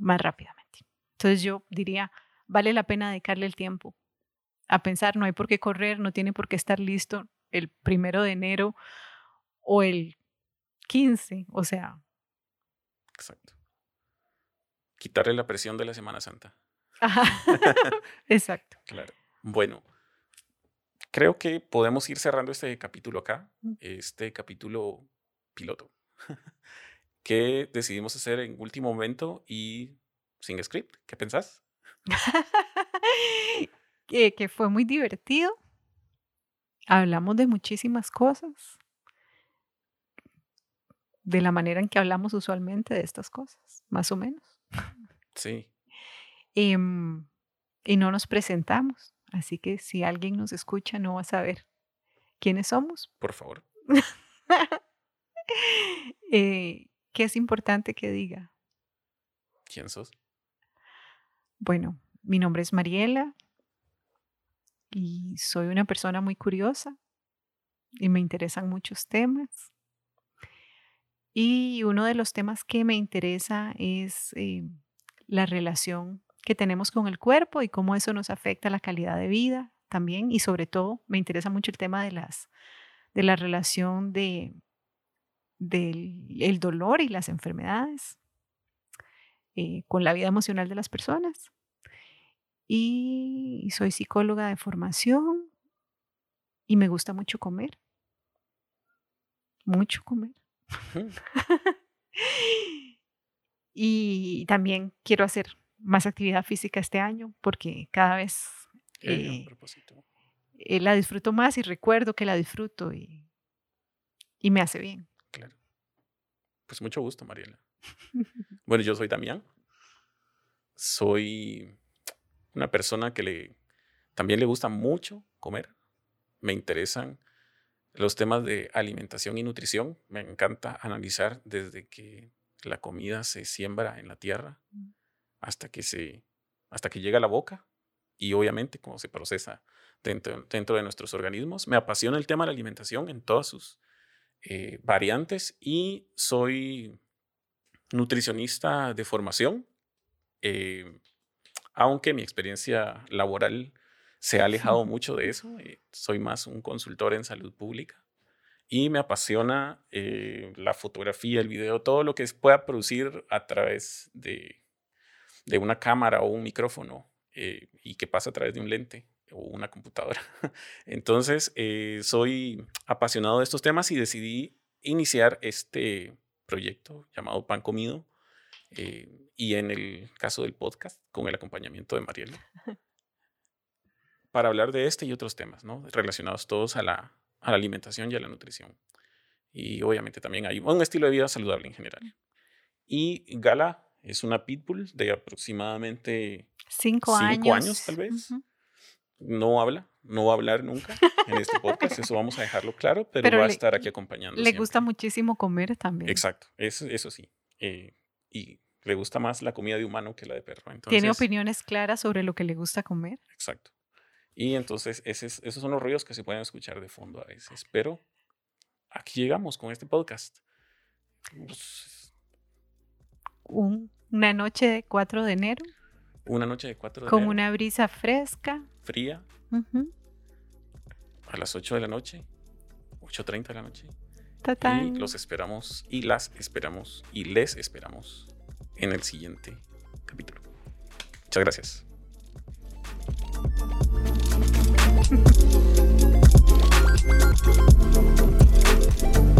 más rápidamente. Entonces yo diría, vale la pena dedicarle el tiempo a pensar, no hay por qué correr, no tiene por qué estar listo el primero de enero o el 15, o sea. Exacto. Quitarle la presión de la Semana Santa. Exacto. Claro. Bueno, creo que podemos ir cerrando este capítulo acá, este capítulo piloto. ¿Qué decidimos hacer en último momento y sin script? ¿Qué pensás? que, fue muy divertido. Hablamos de muchísimas cosas. De la manera en que hablamos usualmente de estas cosas, más o menos. Sí. Em, y no nos presentamos. Así que si alguien nos escucha, no va a saber quiénes somos. Por favor. Eh, ¿Qué es importante que diga? ¿Quién sos? Bueno, mi nombre es Mariela y soy una persona muy curiosa y me interesan muchos temas. Y uno de los temas que me interesa es eh, la relación que tenemos con el cuerpo y cómo eso nos afecta la calidad de vida también. Y sobre todo me interesa mucho el tema de, las, de la relación de del dolor y las enfermedades, eh, con la vida emocional de las personas. Y soy psicóloga de formación y me gusta mucho comer. Mucho comer. y también quiero hacer más actividad física este año porque cada vez eh, eh, la disfruto más y recuerdo que la disfruto y, y me hace bien. Claro. Pues mucho gusto, Mariela. bueno, yo soy Damián. Soy una persona que le, también le gusta mucho comer. Me interesan los temas de alimentación y nutrición. Me encanta analizar desde que la comida se siembra en la tierra mm. Hasta que, se, hasta que llega a la boca y obviamente cómo se procesa dentro, dentro de nuestros organismos. Me apasiona el tema de la alimentación en todas sus eh, variantes y soy nutricionista de formación, eh, aunque mi experiencia laboral se ha alejado mucho de eso. Eh, soy más un consultor en salud pública y me apasiona la fotografía, el video, todo lo que pueda producir a través de, de una cámara o un micrófono y que pasa a través de un lente o una computadora. Entonces, eh, soy apasionado de estos temas y decidí iniciar este proyecto llamado Pan Comido eh, y en el caso del podcast con el acompañamiento de Mariela para hablar de este y otros temas. Relacionados todos a la alimentación y a la nutrición. Y obviamente también hay un estilo de vida saludable en general. Y Gala es una pitbull de aproximadamente cinco, cinco años. tal vez no habla, no va a hablar nunca en este podcast, eso vamos a dejarlo claro, pero, va a estar aquí acompañando. Le gusta muchísimo comer también. Exacto, eso, eso sí. Eh, y le gusta más la comida de humano que la de perro. Tiene opiniones claras sobre lo que le gusta comer. Exacto. Y entonces esos son los ruidos que se pueden escuchar de fondo a veces. Pero aquí llegamos con este podcast. Pues, una noche de 4 de enero. Una noche de 4 de Con una brisa fresca. Fría. A las 8 de la noche. 8.30 de la noche. Y los esperamos y las esperamos y les esperamos en el siguiente capítulo. Muchas gracias.